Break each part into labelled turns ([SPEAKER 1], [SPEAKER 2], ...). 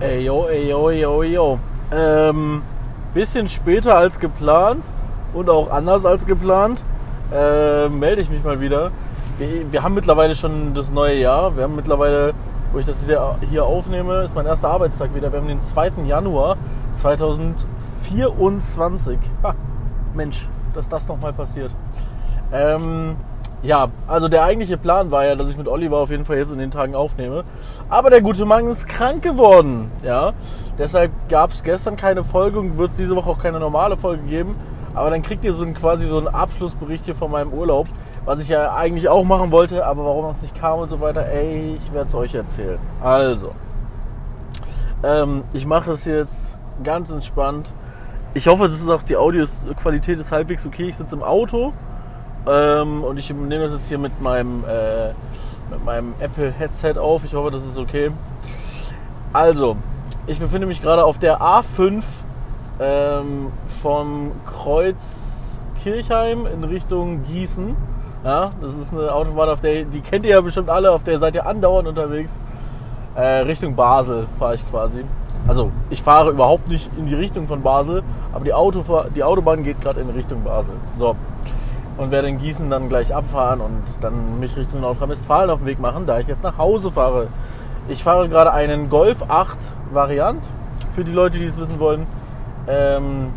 [SPEAKER 1] Ey, yo, ey, yo, yo, yo. Ähm, bisschen später als geplant und auch anders als geplant äh, melde ich mich mal wieder. Wir, wir, haben mittlerweile schon das neue Jahr. Wir haben mittlerweile, wo ich das hier aufnehme, ist mein erster Arbeitstag wieder. Wir haben den 2. Januar 2024. Ha, Mensch, dass das nochmal passiert. Ähm, ja, also der eigentliche Plan war ja, dass ich mit Oliver auf jeden Fall jetzt in den Tagen aufnehme. Aber der gute Mann ist krank geworden. Ja, deshalb gab es gestern keine Folge und wird es diese Woche auch keine normale Folge geben. Aber dann kriegt ihr so ein, quasi so einen Abschlussbericht hier von meinem Urlaub, was ich ja eigentlich auch machen wollte, aber warum es nicht kam und so weiter. Ey, ich werde es euch erzählen. Also, ähm, ich mache es jetzt ganz entspannt. Ich hoffe, das ist auch die Audioqualität ist halbwegs okay. Ich sitze im Auto ähm, und ich nehme das jetzt hier mit meinem, äh, mit meinem Apple Headset auf. Ich hoffe, das ist okay. Also, ich befinde mich gerade auf der A5 ähm, vom Kreuz Kirchheim in Richtung Gießen. Ja, das ist eine Autobahn, auf der, die kennt ihr ja bestimmt alle, auf der seid ihr andauernd unterwegs. Äh, Richtung Basel fahre ich quasi. Also ich fahre überhaupt nicht in die Richtung von Basel, aber die, Auto, die Autobahn geht gerade in Richtung Basel. So und werde in Gießen dann gleich abfahren und dann mich Richtung Nordrhein-Westfalen auf den Weg machen, da ich jetzt nach Hause fahre. Ich fahre gerade einen Golf 8 Variant, für die Leute, die es wissen wollen. Ähm,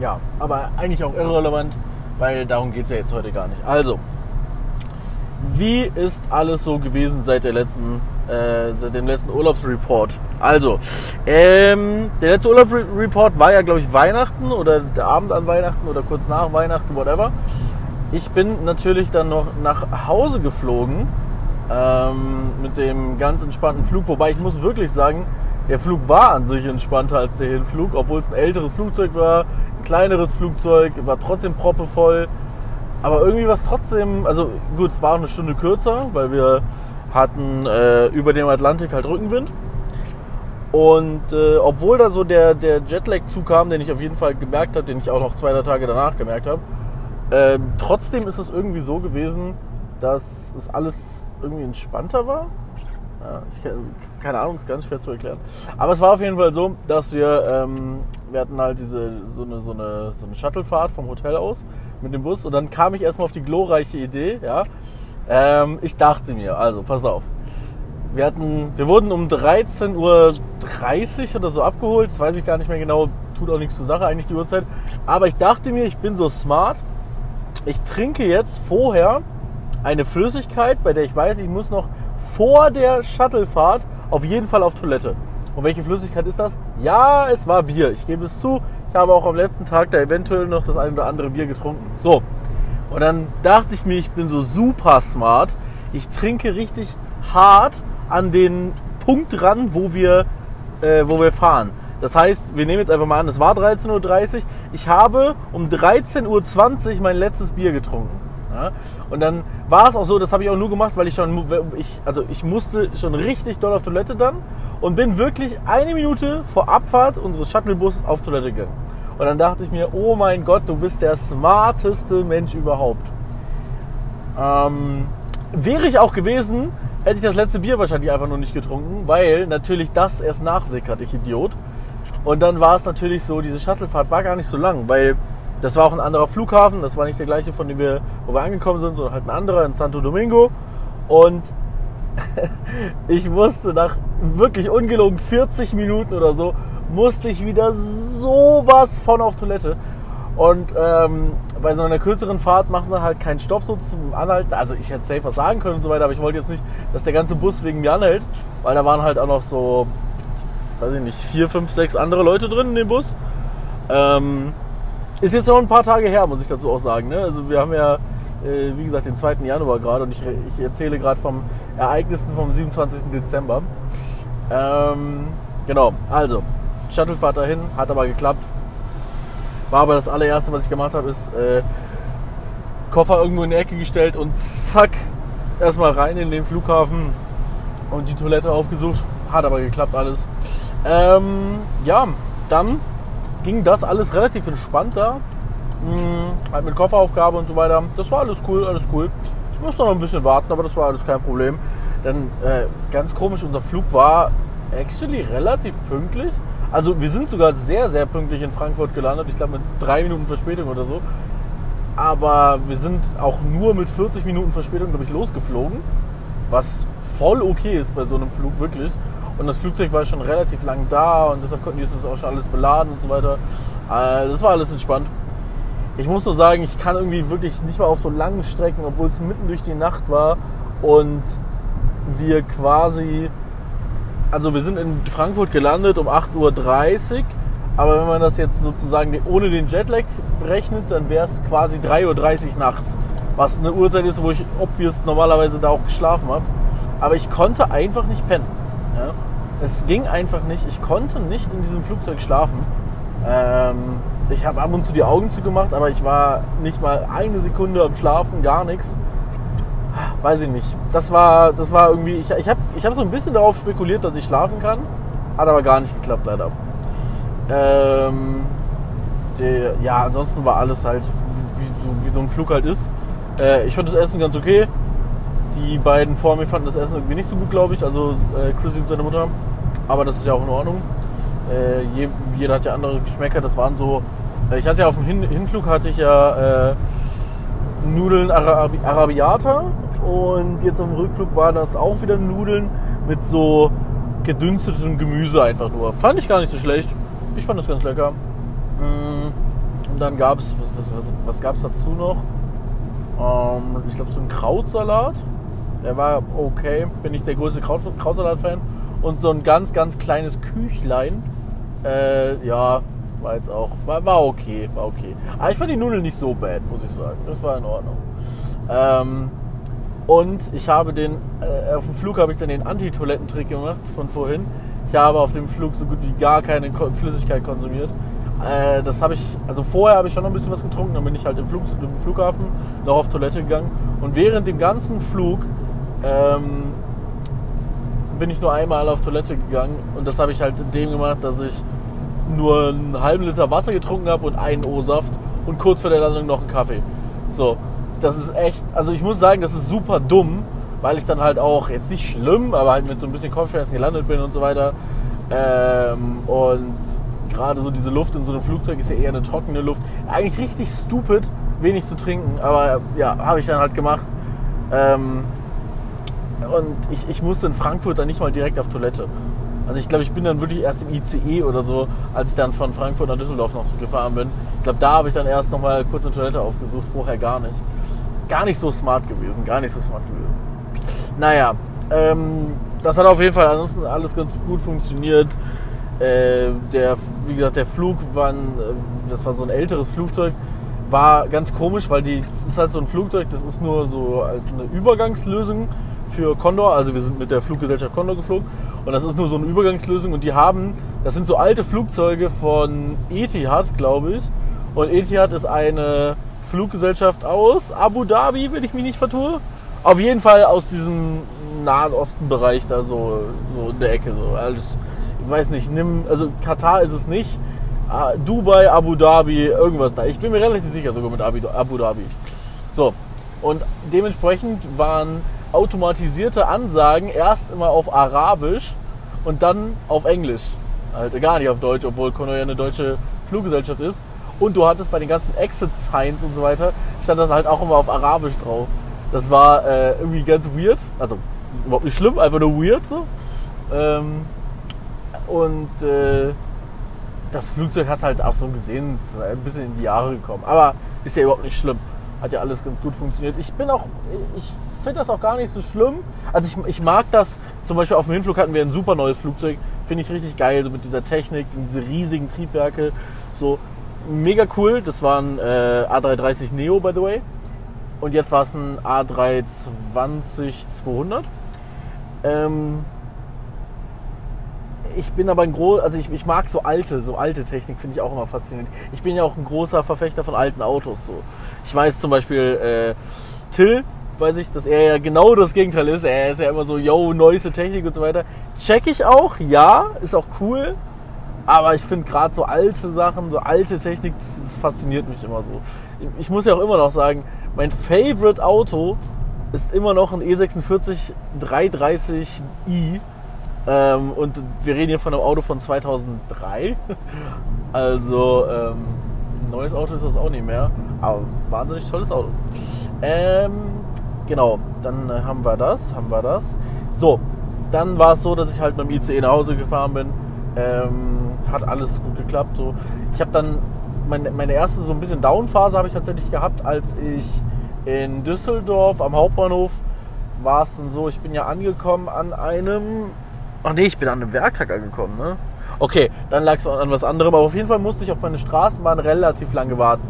[SPEAKER 1] ja, aber eigentlich auch irrelevant, weil darum geht es ja jetzt heute gar nicht. Also, wie ist alles so gewesen seit der letzten, äh, dem letzten Urlaubsreport? Also, ähm, der letzte Urlaubsreport war ja, glaube ich, Weihnachten oder der Abend an Weihnachten oder kurz nach Weihnachten, whatever. Ich bin natürlich dann noch nach Hause geflogen ähm, mit dem ganz entspannten Flug, wobei ich muss wirklich sagen, der Flug war an sich entspannter als der Hinflug, obwohl es ein älteres Flugzeug war, ein kleineres Flugzeug, war trotzdem proppevoll. Aber irgendwie war es trotzdem, also gut, es war eine Stunde kürzer, weil wir hatten äh, über dem Atlantik halt Rückenwind. Und äh, obwohl da so der, der Jetlag zukam, den ich auf jeden Fall gemerkt habe, den ich auch noch zwei, drei Tage danach gemerkt habe, äh, trotzdem ist es irgendwie so gewesen, dass es alles irgendwie entspannter war. Ja, ich, keine Ahnung, ganz schwer zu erklären. Aber es war auf jeden Fall so, dass wir, ähm, wir hatten halt diese, so eine, so eine, so eine Shuttlefahrt vom Hotel aus mit dem Bus und dann kam ich erstmal auf die glorreiche Idee, ja. Ähm, ich dachte mir, also pass auf. Wir hatten, wir wurden um 13.30 Uhr oder so abgeholt, das weiß ich gar nicht mehr genau, tut auch nichts zur Sache eigentlich die Uhrzeit. Aber ich dachte mir, ich bin so smart, ich trinke jetzt vorher eine Flüssigkeit, bei der ich weiß, ich muss noch vor der Shuttlefahrt auf jeden Fall auf Toilette. Und welche Flüssigkeit ist das? Ja, es war Bier. Ich gebe es zu. Ich habe auch am letzten Tag da eventuell noch das ein oder andere Bier getrunken. So. Und dann dachte ich mir, ich bin so super smart. Ich trinke richtig hart an den Punkt ran, wo wir, äh, wo wir fahren. Das heißt, wir nehmen jetzt einfach mal an, es war 13.30 Uhr. Ich habe um 13.20 Uhr mein letztes Bier getrunken. Ja? Und dann war es auch so, das habe ich auch nur gemacht, weil ich schon, ich, also ich musste schon richtig doll auf Toilette dann und bin wirklich eine Minute vor Abfahrt unseres Shuttlebus auf Toilette gegangen. Und dann dachte ich mir, oh mein Gott, du bist der smarteste Mensch überhaupt. Ähm, wäre ich auch gewesen, hätte ich das letzte Bier wahrscheinlich einfach nur nicht getrunken, weil natürlich das erst nachsickert, ich Idiot. Und dann war es natürlich so, diese Shuttlefahrt war gar nicht so lang, weil das war auch ein anderer Flughafen, das war nicht der gleiche, von dem wir, wo wir angekommen sind, sondern halt ein anderer in Santo Domingo. Und ich musste nach wirklich ungelogen 40 Minuten oder so, musste ich wieder sowas von auf Toilette. Und ähm, bei so einer kürzeren Fahrt macht man halt keinen Stopp so zum Anhalten. Also ich hätte safe was sagen können und so weiter, aber ich wollte jetzt nicht, dass der ganze Bus wegen mir anhält, weil da waren halt auch noch so, weiß ich nicht, vier, fünf, sechs andere Leute drin in dem Bus. Ähm, ist jetzt noch ein paar Tage her, muss ich dazu auch sagen. Ne? Also wir haben ja, äh, wie gesagt, den 2. Januar gerade und ich, ich erzähle gerade vom Ereignissen vom 27. Dezember. Ähm, genau, also Shuttlefahrt dahin, hat aber geklappt. War aber das allererste, was ich gemacht habe, ist äh, Koffer irgendwo in die Ecke gestellt und zack, erstmal rein in den Flughafen und die Toilette aufgesucht. Hat aber geklappt alles. Ähm, ja, dann ging das alles relativ entspannt da. Hm, halt mit Kofferaufgabe und so weiter. Das war alles cool, alles cool. Ich musste noch ein bisschen warten, aber das war alles kein Problem. Denn äh, ganz komisch, unser Flug war actually relativ pünktlich. Also wir sind sogar sehr, sehr pünktlich in Frankfurt gelandet. Ich glaube mit drei Minuten Verspätung oder so. Aber wir sind auch nur mit 40 Minuten Verspätung, glaube ich, losgeflogen. Was voll okay ist bei so einem Flug, wirklich. Und das Flugzeug war schon relativ lang da und deshalb konnten die es auch schon alles beladen und so weiter. Äh, das war alles entspannt. Ich muss nur sagen, ich kann irgendwie wirklich nicht mal auf so langen Strecken, obwohl es mitten durch die Nacht war und wir quasi, also wir sind in Frankfurt gelandet um 8.30 Uhr, aber wenn man das jetzt sozusagen ohne den Jetlag rechnet, dann wäre es quasi 3.30 Uhr nachts, was eine Uhrzeit ist, wo ich obvious normalerweise da auch geschlafen habe. Aber ich konnte einfach nicht pennen. Ja? Es ging einfach nicht. Ich konnte nicht in diesem Flugzeug schlafen. Ähm, ich habe ab und zu die Augen zugemacht, aber ich war nicht mal eine Sekunde am Schlafen, gar nichts. Weiß ich nicht. Das war, das war irgendwie. Ich, ich habe ich hab so ein bisschen darauf spekuliert, dass ich schlafen kann. Hat aber gar nicht geklappt, leider. Ähm, die, ja, ansonsten war alles halt, wie, wie so ein Flug halt ist. Äh, ich fand das Essen ganz okay. Die beiden vor mir fanden das Essen irgendwie nicht so gut, glaube ich. Also äh, Chrissy und seine Mutter. Aber das ist ja auch in Ordnung. Äh, jeder hat ja andere Geschmäcker. Das waren so. Äh, ich hatte ja auf dem Hin Hinflug hatte ich ja äh, Nudeln Arabi Arabiata und jetzt dem Rückflug war das auch wieder Nudeln mit so gedünstetem Gemüse einfach nur. Fand ich gar nicht so schlecht. Ich fand das ganz lecker. Mm, und dann gab es, was, was, was gab es dazu noch? Ähm, ich glaube so ein Krautsalat. Der war okay. Bin ich der größte Kraut Krautsalat-Fan. Und so ein ganz, ganz kleines Küchlein. Äh, ja, war jetzt auch, war, war okay, war okay. Aber ich fand die Nudeln nicht so bad, muss ich sagen. Das war in Ordnung. Ähm, und ich habe den, äh, auf dem Flug habe ich dann den Anti-Toilettentrick gemacht von vorhin. Ich habe auf dem Flug so gut wie gar keine Flüssigkeit konsumiert. Äh, das habe ich, also vorher habe ich schon noch ein bisschen was getrunken, dann bin ich halt im, Flug, im Flughafen noch auf Toilette gegangen. Und während dem ganzen Flug ähm, bin ich nur einmal auf Toilette gegangen und das habe ich halt in dem gemacht, dass ich nur einen halben Liter Wasser getrunken habe und einen O-Saft und kurz vor der Landung noch einen Kaffee. So, das ist echt, also ich muss sagen, das ist super dumm, weil ich dann halt auch, jetzt nicht schlimm, aber halt mit so ein bisschen Kopfschmerzen gelandet bin und so weiter. Ähm, und gerade so diese Luft in so einem Flugzeug ist ja eher eine trockene Luft. Eigentlich richtig stupid, wenig zu trinken, aber ja, habe ich dann halt gemacht. Ähm, und ich, ich musste in Frankfurt dann nicht mal direkt auf Toilette. Also ich glaube, ich bin dann wirklich erst im ICE oder so, als ich dann von Frankfurt nach Düsseldorf noch gefahren bin. Ich glaube, da habe ich dann erst noch mal kurz eine Toilette aufgesucht, vorher gar nicht. Gar nicht so smart gewesen, gar nicht so smart gewesen. Naja, ähm, das hat auf jeden Fall ansonsten alles ganz gut funktioniert. Äh, der, wie gesagt, der Flug war ein, äh, das war so ein älteres Flugzeug, war ganz komisch, weil die, das ist halt so ein Flugzeug, das ist nur so halt eine Übergangslösung für Condor. Also wir sind mit der Fluggesellschaft Condor geflogen und das ist nur so eine Übergangslösung und die haben, das sind so alte Flugzeuge von Etihad, glaube ich. Und Etihad ist eine Fluggesellschaft aus Abu Dhabi, wenn ich mich nicht vertue. Auf jeden Fall aus diesem Nahen Osten-Bereich da so, so in der Ecke. So. Alles, ich weiß nicht, nimm, also Katar ist es nicht. Ah, Dubai, Abu Dhabi, irgendwas da. Ich bin mir relativ sicher sogar mit Abu Dhabi. So. Und dementsprechend waren automatisierte Ansagen erst immer auf Arabisch und dann auf Englisch. Halt gar nicht auf Deutsch, obwohl Kono ja eine deutsche Fluggesellschaft ist. Und du hattest bei den ganzen Exit-Signs und so weiter, stand das halt auch immer auf Arabisch drauf. Das war äh, irgendwie ganz weird. Also überhaupt nicht schlimm, einfach nur weird so. Ähm, und äh, das Flugzeug hast halt auch so gesehen, ein bisschen in die Jahre gekommen. Aber ist ja überhaupt nicht schlimm. Hat ja alles ganz gut funktioniert. Ich bin auch, ich finde das auch gar nicht so schlimm. Also ich, ich mag das, zum Beispiel auf dem Hinflug hatten wir ein super neues Flugzeug. Finde ich richtig geil, so mit dieser Technik, diese riesigen Triebwerke. So mega cool. Das war ein äh, A330 Neo, by the way. Und jetzt war es ein A320-200. Ähm, ich bin aber ein groß, also ich, ich mag so alte, so alte Technik finde ich auch immer faszinierend. Ich bin ja auch ein großer Verfechter von alten Autos. So, ich weiß zum Beispiel äh, Till, weiß ich, dass er ja genau das Gegenteil ist. Er ist ja immer so, yo, neueste Technik und so weiter. Check ich auch, ja, ist auch cool. Aber ich finde gerade so alte Sachen, so alte Technik, das, das fasziniert mich immer so. Ich, ich muss ja auch immer noch sagen, mein Favorite Auto ist immer noch ein E46 330i Ähm, und wir reden hier von einem Auto von 2003. Also ähm, neues Auto ist das auch nicht mehr. Aber wahnsinnig tolles Auto. Ähm, genau, dann äh, haben wir das, haben wir das. So, dann war es so, dass ich halt mit dem ICE nach Hause gefahren bin. Ähm, hat alles gut geklappt. So. Ich habe dann meine, meine erste so ein bisschen Downphase habe ich tatsächlich gehabt, als ich in Düsseldorf am Hauptbahnhof war es dann so, ich bin ja angekommen an einem. Ach nee, ich bin an einem Werktag angekommen, ne? Okay, dann lag es an was anderem, aber auf jeden Fall musste ich auf meine Straßenbahn relativ lange warten.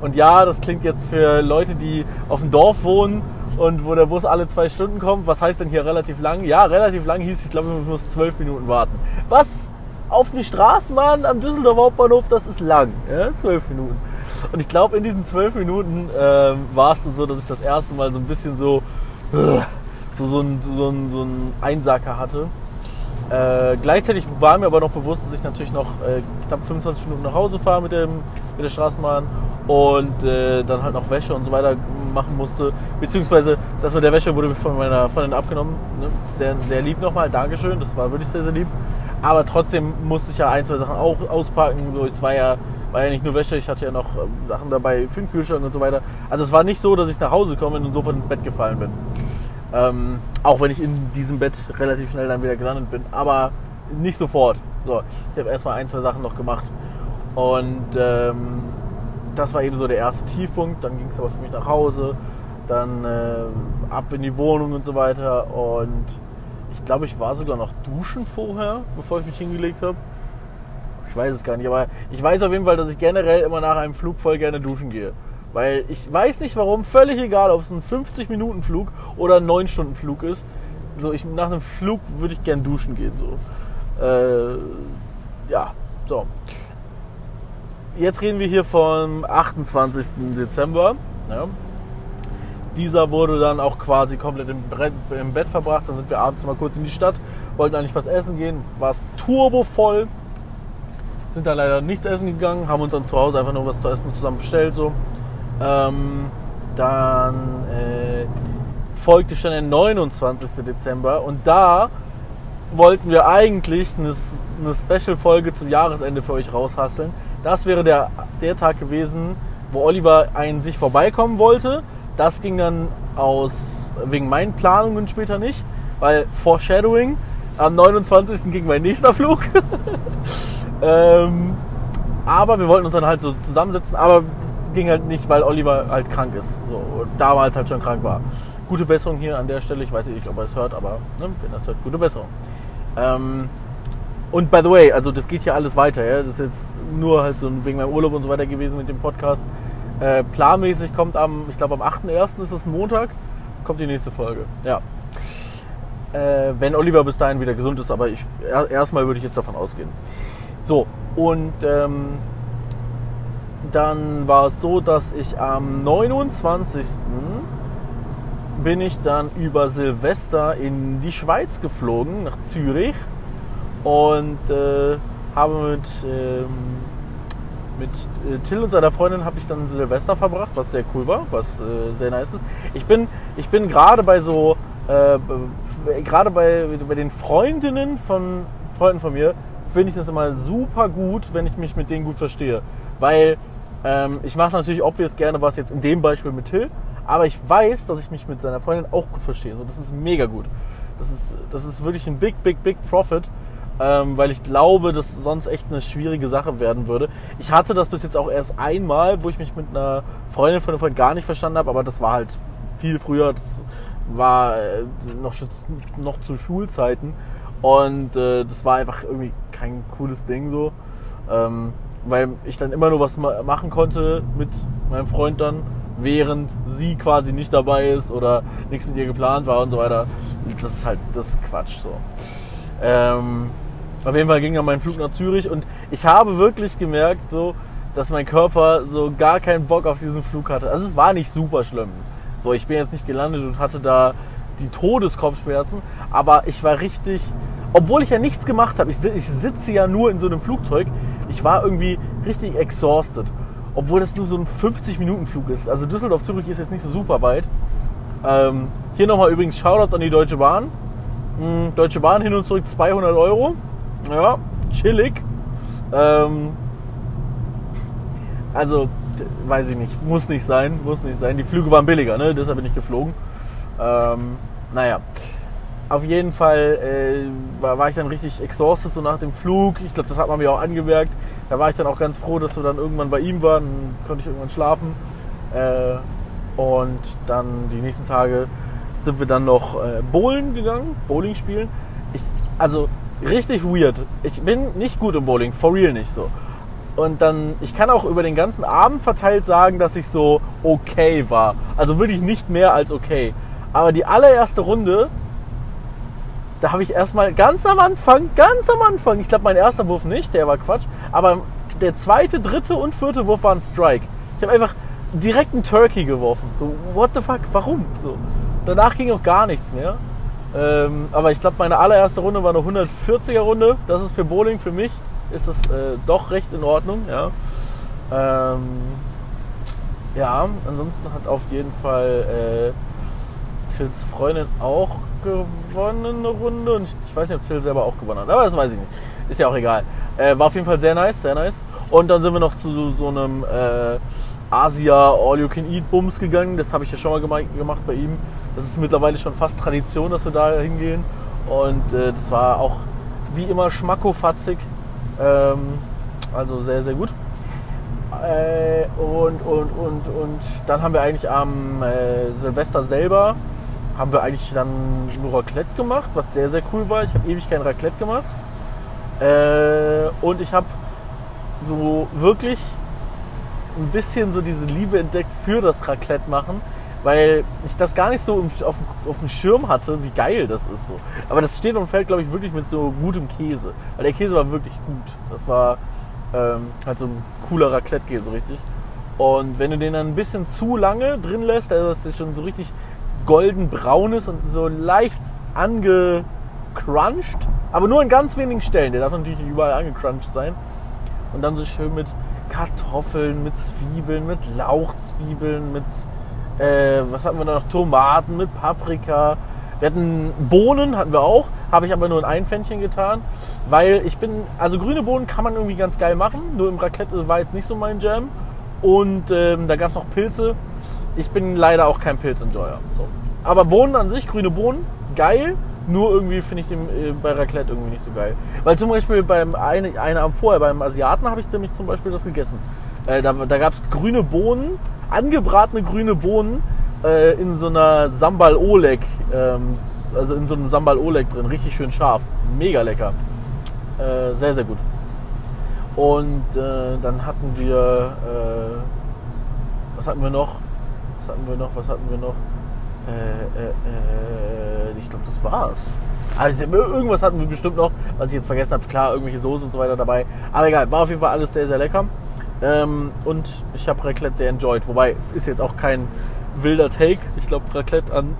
[SPEAKER 1] Und ja, das klingt jetzt für Leute, die auf dem Dorf wohnen und wo der Bus alle zwei Stunden kommt. Was heißt denn hier relativ lang? Ja, relativ lang hieß, ich glaube, ich muss zwölf Minuten warten. Was auf die Straßenbahn am Düsseldorfer Hauptbahnhof, das ist lang. Ja? Zwölf Minuten. Und ich glaube, in diesen zwölf Minuten äh, war es dann so, dass ich das erste Mal so ein bisschen so, äh, so, so, ein, so, ein, so ein Einsacker hatte. Äh, gleichzeitig war mir aber noch bewusst, dass ich natürlich noch äh, knapp 25 Minuten nach Hause fahre mit, dem, mit der Straßenbahn und äh, dann halt noch Wäsche und so weiter machen musste. Beziehungsweise das mit der Wäsche wurde von meiner Freundin abgenommen. Ne? Sehr, sehr lieb nochmal, Dankeschön, das war wirklich sehr, sehr lieb. Aber trotzdem musste ich ja ein, zwei Sachen auch auspacken. So, es war ja, war ja nicht nur Wäsche, ich hatte ja noch ähm, Sachen dabei für den Kühlschrank und so weiter. Also es war nicht so, dass ich nach Hause komme und sofort ins Bett gefallen bin. Ähm, auch wenn ich in diesem Bett relativ schnell dann wieder gelandet bin. Aber nicht sofort. So, ich habe erstmal ein, zwei Sachen noch gemacht. Und ähm, das war eben so der erste Tiefpunkt. Dann ging es aber für mich nach Hause. Dann äh, ab in die Wohnung und so weiter. Und ich glaube, ich war sogar noch duschen vorher, bevor ich mich hingelegt habe. Ich weiß es gar nicht, aber ich weiß auf jeden Fall, dass ich generell immer nach einem Flug voll gerne duschen gehe. Weil ich weiß nicht warum, völlig egal, ob es ein 50-Minuten-Flug oder ein 9-Stunden-Flug ist. So, ich, nach einem Flug würde ich gern duschen gehen. So. Äh, ja, so. Jetzt reden wir hier vom 28. Dezember. Ja. Dieser wurde dann auch quasi komplett im, im, Bett verbracht. Dann sind wir abends mal kurz in die Stadt, wollten eigentlich was essen gehen. War es turbo voll. Sind dann leider nichts essen gegangen, haben uns dann zu Hause einfach nur was zu essen zusammen bestellt. So. Ähm, dann äh, folgte schon der 29. Dezember und da wollten wir eigentlich eine, eine Special-Folge zum Jahresende für euch raushasseln. Das wäre der, der Tag gewesen, wo Oliver ein sich vorbeikommen wollte das ging dann aus wegen meinen Planungen später nicht, weil Foreshadowing am 29. ging mein nächster Flug. ähm, aber wir wollten uns dann halt so zusammensetzen, aber das ging halt nicht, weil Oliver halt krank ist. So, damals halt schon krank war. Gute Besserung hier an der Stelle. Ich weiß nicht, ob er es hört, aber ne, wenn er es hört, gute Besserung. Ähm, und by the way, also das geht hier alles weiter. Ja? Das ist jetzt nur halt so wegen meinem Urlaub und so weiter gewesen mit dem Podcast. Äh, planmäßig kommt am, ich glaube am 8.1. ist es Montag, kommt die nächste Folge. Ja. Äh, wenn Oliver bis dahin wieder gesund ist, aber ich erstmal würde ich jetzt davon ausgehen. So, und ähm, dann war es so, dass ich am 29. bin ich dann über Silvester in die Schweiz geflogen, nach Zürich und äh, habe mit ähm, mit äh, Till und seiner Freundin habe ich dann Silvester verbracht, was sehr cool war, was äh, sehr nice ist. Ich bin, ich bin gerade bei so, äh, gerade bei, bei den Freundinnen von Freunden von mir, finde ich das immer super gut, wenn ich mich mit denen gut verstehe. Weil ähm, ich mache natürlich obvious gerne was jetzt in dem Beispiel mit Till, aber ich weiß, dass ich mich mit seiner Freundin auch gut verstehe. So, das ist mega gut. Das ist, das ist wirklich ein big, big, big Profit ähm, weil ich glaube, dass sonst echt eine schwierige Sache werden würde. Ich hatte das bis jetzt auch erst einmal, wo ich mich mit einer Freundin von einem Freund gar nicht verstanden habe, aber das war halt viel früher. Das war äh, noch, noch zu Schulzeiten und äh, das war einfach irgendwie kein cooles Ding so. Ähm, weil ich dann immer nur was machen konnte mit meinem Freund dann, während sie quasi nicht dabei ist oder nichts mit ihr geplant war und so weiter. Das ist halt das ist Quatsch so. Ähm, auf jeden Fall ging dann mein Flug nach Zürich und ich habe wirklich gemerkt, so, dass mein Körper so gar keinen Bock auf diesen Flug hatte. Also es war nicht super schlimm. So, ich bin jetzt nicht gelandet und hatte da die Todeskopfschmerzen, aber ich war richtig, obwohl ich ja nichts gemacht habe, ich, ich sitze ja nur in so einem Flugzeug, ich war irgendwie richtig exhausted. Obwohl das nur so ein 50-Minuten-Flug ist. Also Düsseldorf-Zürich ist jetzt nicht so super weit. Ähm, hier nochmal übrigens Shoutouts an die Deutsche Bahn Hm, Deutsche Bahn hin und zurück 200 Euro. Ja, chillig. Ähm, also, weiß ich nicht. Muss nicht sein. Muss nicht sein. Die Flüge waren billiger, ne? Deshalb bin ich geflogen. Ähm, naja. Auf jeden Fall äh, war, war, ich dann richtig exhausted so nach dem Flug. Ich glaube, das hat man mir auch angemerkt. Da war ich dann auch ganz froh, dass wir dann irgendwann bei ihm waren. Dann konnte ich irgendwann schlafen. Äh, und dann die nächsten Tage sind wir dann noch äh, bowlen gegangen, Bowling spielen. Ich, also richtig weird. Ich bin nicht gut im Bowling, for real nicht so. Und dann, ich kann auch über den ganzen Abend verteilt sagen, dass ich so okay war. Also wirklich nicht mehr als okay. Aber die allererste Runde, da habe ich erstmal ganz am Anfang, ganz am Anfang, ich glaube mein erster Wurf nicht, der war Quatsch, aber der zweite, dritte und vierte Wurf war ein Strike. Ich habe einfach direkt einen Turkey geworfen. So, what the fuck, warum? So. Danach ging auch gar nichts mehr. Ähm, aber ich glaube, meine allererste Runde war eine 140er Runde. Das ist für Bowling für mich ist das äh, doch recht in Ordnung. Ja. Ähm, ja, ansonsten hat auf jeden Fall äh, Tills Freundin auch gewonnen eine Runde und ich, ich, weiß nicht, ob Till selber auch gewonnen hat, aber das weiß ich nicht. Ist ja auch egal. Äh, war auf jeden Fall sehr nice, sehr nice. Und dann sind wir noch zu so, so einem äh, Asia All You Can Eat Bums gegangen. Das habe ich ja schon mal gemacht bei ihm. Das ist mittlerweile schon fast Tradition, dass wir da hingehen. Und äh, das war auch wie immer schmackofatzig. Ähm, also sehr, sehr gut. Äh, und, und, und, und dann haben wir eigentlich am äh, Silvester selber haben wir eigentlich dann nur Raclette gemacht, was sehr, sehr cool war. Ich habe ewig kein Raclette gemacht. Äh, und ich habe so wirklich ein bisschen so diese Liebe entdeckt für das Raclette machen, weil ich das gar nicht so auf, auf dem Schirm hatte, wie geil das ist so. Aber das steht und fällt, glaube ich, wirklich mit so gutem Käse. Weil der Käse war wirklich gut. Das war ähm, halt so ein cooler Raclette-Käse, richtig. Und wenn du den dann ein bisschen zu lange drin lässt, also dass der schon so richtig golden-braun ist und so leicht angecrunched, aber nur an ganz wenigen Stellen. Der darf natürlich überall angecrunched sein. Und dann so schön mit Kartoffeln, mit Zwiebeln, mit Lauchzwiebeln, mit äh, was hatten wir da noch? Tomaten, mit Paprika. Wir hatten Bohnen, hatten wir auch, habe ich aber nur in ein Pfännchen getan, weil ich bin, also grüne Bohnen kann man irgendwie ganz geil machen, nur im Raclette war jetzt nicht so mein Jam. Und ähm, da gab es noch Pilze. Ich bin leider auch kein Pilzenjoyer. So. Aber Bohnen an sich, grüne Bohnen, geil. Nur irgendwie finde ich den äh, bei Raclette irgendwie nicht so geil. Weil zum Beispiel beim eine, eine Abend vorher, beim Asiaten habe ich nämlich zum Beispiel das gegessen. Äh, da da gab es grüne Bohnen, angebratene grüne Bohnen äh, in so einer Sambal Oleg, ähm, also in so einem Sambal Oleg drin, richtig schön scharf, mega lecker, äh, sehr sehr gut. Und äh, dann hatten wir, äh, was hatten wir noch? Was hatten wir noch? Was hatten wir noch? Äh, äh, ich glaube, das war's. Also, irgendwas hatten wir bestimmt noch, was ich jetzt vergessen habe. Klar, irgendwelche Soßen und so weiter dabei. Aber egal, war auf jeden Fall alles sehr, sehr lecker. Ähm, und ich habe Raclette sehr enjoyed. Wobei, ist jetzt auch kein wilder Take. Ich glaube, Raclette an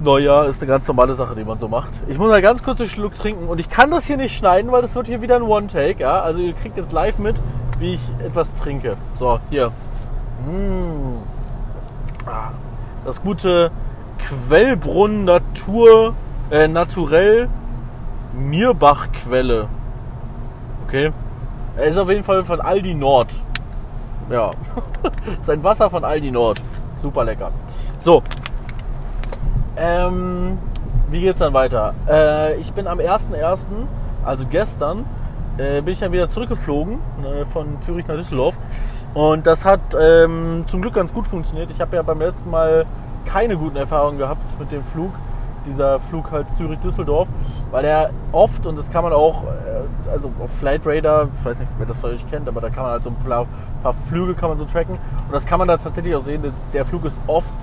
[SPEAKER 1] Neujahr ist eine ganz normale Sache, die man so macht. Ich muss mal ganz kurz einen Schluck trinken und ich kann das hier nicht schneiden, weil das wird hier wieder ein One-Take. Ja? Also ihr kriegt jetzt live mit, wie ich etwas trinke. So, hier. Mmh. Ah, das gute Quellbrunnen Natur, äh, Naturell Mirbach-Quelle. Okay. Er ist auf jeden Fall von Aldi Nord. Ja. Sein Wasser von Aldi Nord. Super lecker. So. Ähm, wie geht's dann weiter? Äh, ich bin am 1.1., also gestern, äh, bin ich dann wieder zurückgeflogen äh, von Zürich nach Düsseldorf. Und das hat ähm, zum Glück ganz gut funktioniert. Ich habe ja beim letzten Mal keine guten Erfahrungen gehabt mit dem Flug dieser Flug halt Zürich-Düsseldorf, weil er oft, und das kann man auch, äh, also auf Flight Radar, ich weiß nicht, wer das von euch kennt, aber da kann man halt so ein paar, paar Flüge kann man so tracken und das kann man da tatsächlich auch sehen, der Flug ist oft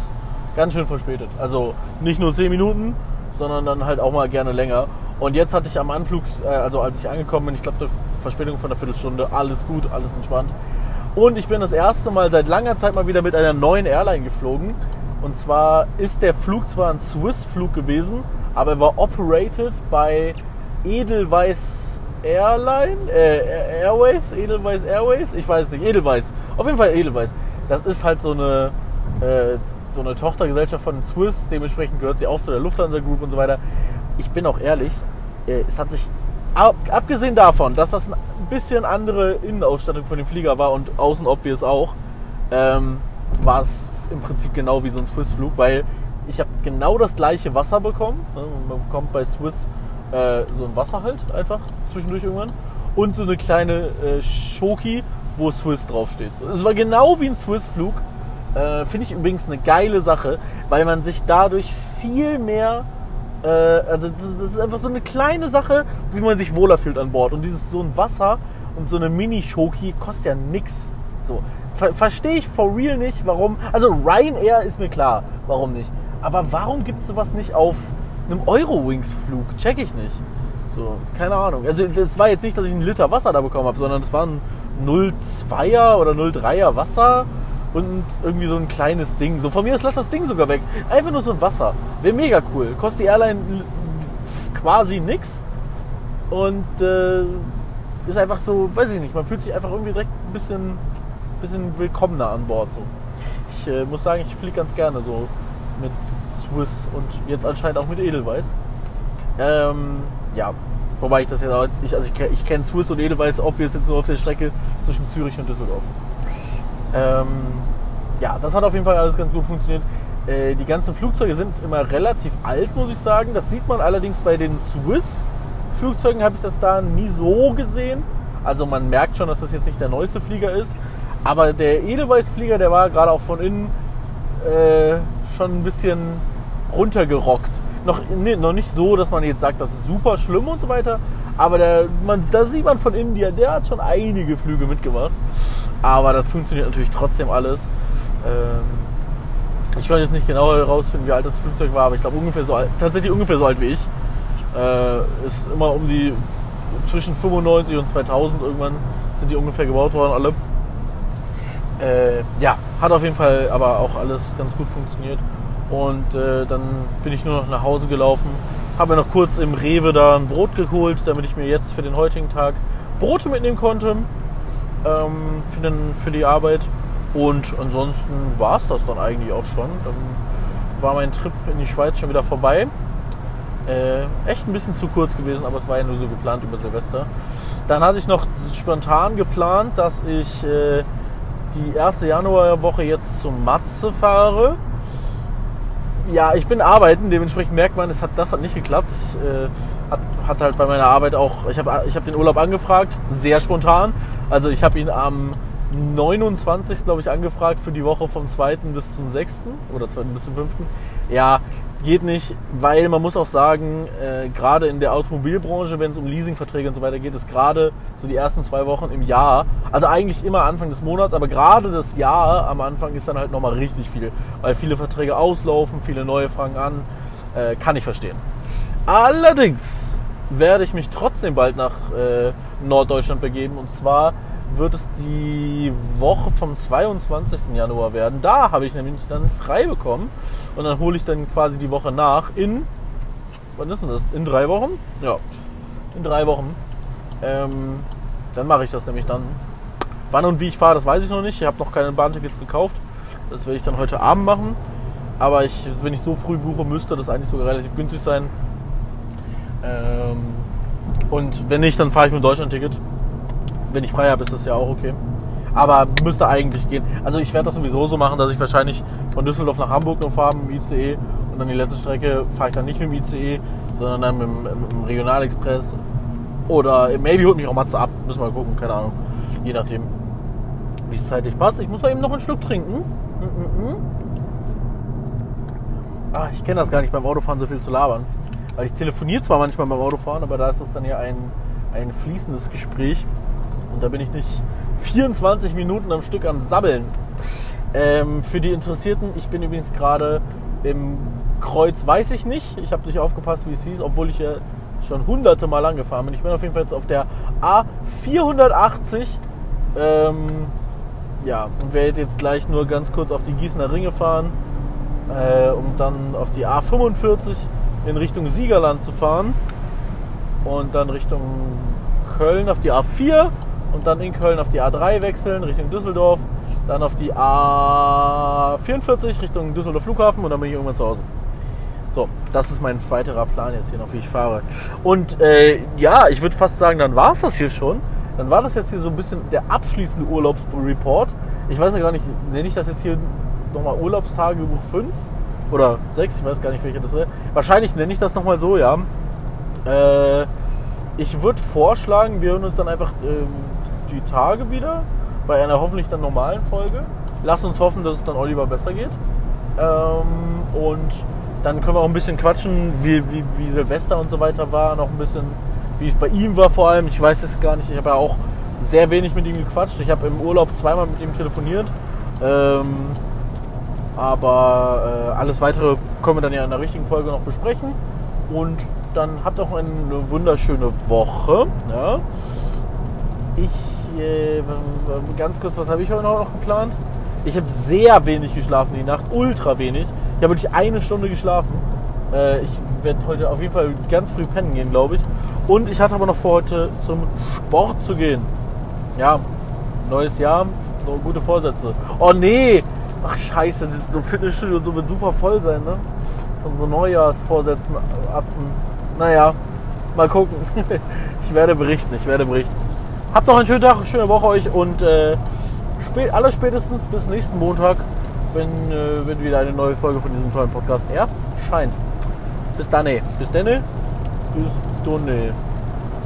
[SPEAKER 1] ganz schön verspätet. Also nicht nur 10 Minuten, sondern dann halt auch mal gerne länger. Und jetzt hatte ich am Anflug, äh, also als ich angekommen bin, ich glaube, eine Verspätung von einer Viertelstunde, alles gut, alles entspannt. Und ich bin das erste Mal seit langer Zeit mal wieder mit einer neuen Airline geflogen. Und zwar ist der Flug zwar ein Swiss-Flug gewesen, aber er war operated bei Edelweiss Airline, äh, Airways, Edelweiss Airways, ich weiß nicht, Edelweiss, auf jeden Fall Edelweiss. Das ist halt so eine, äh, so eine Tochtergesellschaft von Swiss, dementsprechend gehört sie auch zu der Lufthansa Group und so weiter. ich bin auch ehrlich, äh, es hat sich ab, abgesehen davon, dass das ein bisschen andere Innenausstattung von dem Flieger war und außen obvious auch, ähm, war es im Prinzip genau wie so ein Swiss-Flug, weil ich habe genau das gleiche Wasser bekommen. Ne? Man bekommt bei Swiss äh, so ein Wasser halt einfach zwischendurch irgendwann und so eine kleine äh, Schoki, wo Swiss draufsteht. Es war genau wie ein Swiss-Flug. Äh, Finde ich übrigens eine geile Sache, weil man sich dadurch viel mehr äh, also das, das, ist einfach so eine kleine Sache, wie man sich wohler fühlt an Bord. Und dieses so ein Wasser und so eine Mini-Schoki kostet ja nix. So. Ver Verstehe ich for real nicht, warum. Also Ryanair ist mir klar, warum nicht. Aber warum gibt es sowas nicht auf einem Eurowings-Flug? Check ich nicht. So, keine Ahnung. Also das war jetzt nicht, dass ich einen Liter Wasser da bekommen habe, sondern das war ein 0,2er oder 0,3er Wasser und irgendwie so ein kleines Ding. So von mir aus lass das Ding sogar weg. Einfach nur so ein Wasser. Wäre mega cool. Kostet die Airline quasi nix. Und äh, ist einfach so, weiß ich nicht, man fühlt sich einfach irgendwie direkt ein bisschen, bisschen willkommener an Bord. So. Ich äh, muss sagen, ich fliege ganz gerne so mit Swiss und jetzt anscheinend auch mit Edelweiß. Ähm, ja, wobei ich das ich, also ich, ich kenne Swiss und Edelweiß, ob wir jetzt nur auf der Strecke zwischen Zürich und Düsseldorf. Ähm, ja, das hat auf jeden Fall alles ganz gut funktioniert. Äh, die ganzen Flugzeuge sind immer relativ alt, muss ich sagen. Das sieht man allerdings bei den Swiss-Flugzeugen, habe ich das da nie so gesehen. Also man merkt schon, dass das jetzt nicht der neueste Flieger ist. Aber der Edelweiß-Flieger, der war gerade auch von innen äh, schon ein bisschen runtergerockt. Noch, nee, noch nicht so, dass man jetzt sagt, das ist super schlimm und so weiter. Aber der, man, da sieht man von innen, der, der hat schon einige Flüge mitgemacht. Aber das funktioniert natürlich trotzdem alles. Ähm, ich konnte jetzt nicht genau herausfinden, wie alt das Flugzeug war, aber ich glaube ungefähr so alt, tatsächlich ungefähr so alt wie ich. Äh, ist immer um die zwischen 95 und 2000 irgendwann sind die ungefähr gebaut worden, alle. Äh, ja, hat auf jeden Fall aber auch alles ganz gut funktioniert. Und äh, dann bin ich nur noch nach Hause gelaufen, habe mir noch kurz im Rewe da ein Brot geholt, damit ich mir jetzt für den heutigen Tag Brote mitnehmen konnte ähm, für, den, für die Arbeit. Und ansonsten war es das dann eigentlich auch schon. Dann war mein Trip in die Schweiz schon wieder vorbei. Äh, echt ein bisschen zu kurz gewesen, aber es war ja nur so geplant über Silvester. Dann hatte ich noch spontan geplant, dass ich äh, die erste Januarwoche jetzt zum Matze fahre. Ja, ich bin arbeiten, dementsprechend merkt man, es hat, das hat nicht geklappt. Ich, äh, hat, hat halt bei meiner Arbeit auch, ich habe ich hab den Urlaub angefragt, sehr spontan. Also ich habe ihn am 29. glaube ich angefragt für die Woche vom 2. bis zum 6. oder 2. bis zum 5. Ja, geht nicht, weil man muss auch sagen, äh, gerade in der Automobilbranche, wenn es um Leasingverträge und so weiter geht, ist gerade so die ersten zwei Wochen im Jahr, also eigentlich immer Anfang des Monats, aber gerade das Jahr am Anfang ist dann halt nochmal richtig viel, weil viele Verträge auslaufen, viele neue fangen an, äh, kann ich verstehen. Allerdings werde ich mich trotzdem bald nach äh, Norddeutschland begeben und zwar wird es die Woche vom 22. Januar werden. Da habe ich nämlich dann frei bekommen und dann hole ich dann quasi die Woche nach in, wann ist denn das? In drei Wochen? Ja, in drei Wochen. Ähm, dann mache ich das nämlich dann. Wann und wie ich fahre, das weiß ich noch nicht. Ich habe noch keine Bahntickets gekauft. Das werde ich dann heute Abend machen. Aber ich, wenn ich so früh buche, müsste das eigentlich sogar relativ günstig sein. Ähm, und wenn nicht, dann fahre ich mit Deutschland-Ticket. Wenn ich frei habe, ist das ja auch okay. Aber müsste eigentlich gehen. Also ich werde das sowieso so machen, dass ich wahrscheinlich von Düsseldorf nach Hamburg noch fahre mit dem ICE und dann die letzte Strecke fahre ich dann nicht mit dem ICE, sondern dann mit dem, mit dem Regionalexpress. Oder maybe holt mich auch Matze ab. Müssen wir mal gucken, keine Ahnung. Je nachdem, wie es zeitlich passt. Ich muss mal eben noch einen Schluck trinken. Mm -mm -mm. Ah, ich kenne das gar nicht beim Autofahren so viel zu labern. Weil ich telefoniere zwar manchmal beim Autofahren, aber da ist das dann ja ein, ein fließendes Gespräch. Und da bin ich nicht 24 Minuten am Stück am Sabbeln. Ähm, für die Interessierten, ich bin übrigens gerade im Kreuz, weiß ich nicht. Ich habe nicht aufgepasst, wie es hieß, obwohl ich ja schon hunderte Mal lang gefahren bin. Ich bin auf jeden Fall jetzt auf der A480. Ähm, ja, und werde jetzt gleich nur ganz kurz auf die Gießener Ringe fahren, äh, um dann auf die A45 in Richtung Siegerland zu fahren und dann Richtung Köln auf die A4 und dann in Köln auf die A3 wechseln Richtung Düsseldorf, dann auf die A44 Richtung Düsseldorf Flughafen und dann bin ich irgendwann zu Hause. So, das ist mein weiterer Plan jetzt hier noch, wie ich fahre. Und äh, ja, ich würde fast sagen, dann war es das hier schon. Dann war das jetzt hier so ein bisschen der abschließende Urlaubsreport. Ich weiß ja gar nicht, nenne ich das jetzt hier nochmal Urlaubstagebuch 5 oder 6, ich weiß gar nicht, welche das ist. Wahrscheinlich nenne ich das nochmal so, ja. Äh, ich würde vorschlagen, wir hören uns dann einfach äh, die Tage wieder bei einer hoffentlich dann normalen Folge. Lass uns hoffen, dass es dann Oliver besser geht. Ähm, und dann können wir auch ein bisschen quatschen, wie, wie, wie Silvester und so weiter war. Noch ein bisschen, wie es bei ihm war vor allem. Ich weiß es gar nicht. Ich habe ja auch sehr wenig mit ihm gequatscht. Ich habe im Urlaub zweimal mit ihm telefoniert. Ähm, aber äh, alles weitere können wir dann ja in der richtigen Folge noch besprechen. Und dann habt auch eine wunderschöne Woche. Ja. Ich, äh, ganz kurz, was habe ich heute noch geplant? Ich habe sehr wenig geschlafen die Nacht, ultra wenig. Ich habe wirklich eine Stunde geschlafen. Äh, ich werde heute auf jeden Fall ganz früh pennen gehen, glaube ich. Und ich hatte aber noch vor, heute zum Sport zu gehen. Ja, neues Jahr, gute Vorsätze. Oh nee! Ach scheiße, das so Fitnessstudio und so wird super voll sein, ne? Von so Neujahrsvorsätzen, Atzen. Naja, mal gucken. ich werde berichten, ich werde berichten. Habt noch einen schönen Tag, schöne Woche euch und äh, spät, aller spätestens bis nächsten Montag, wenn, äh, wenn wieder eine neue Folge von diesem tollen Podcast erscheint. Bis dann, ey. Bis dann, bis dann.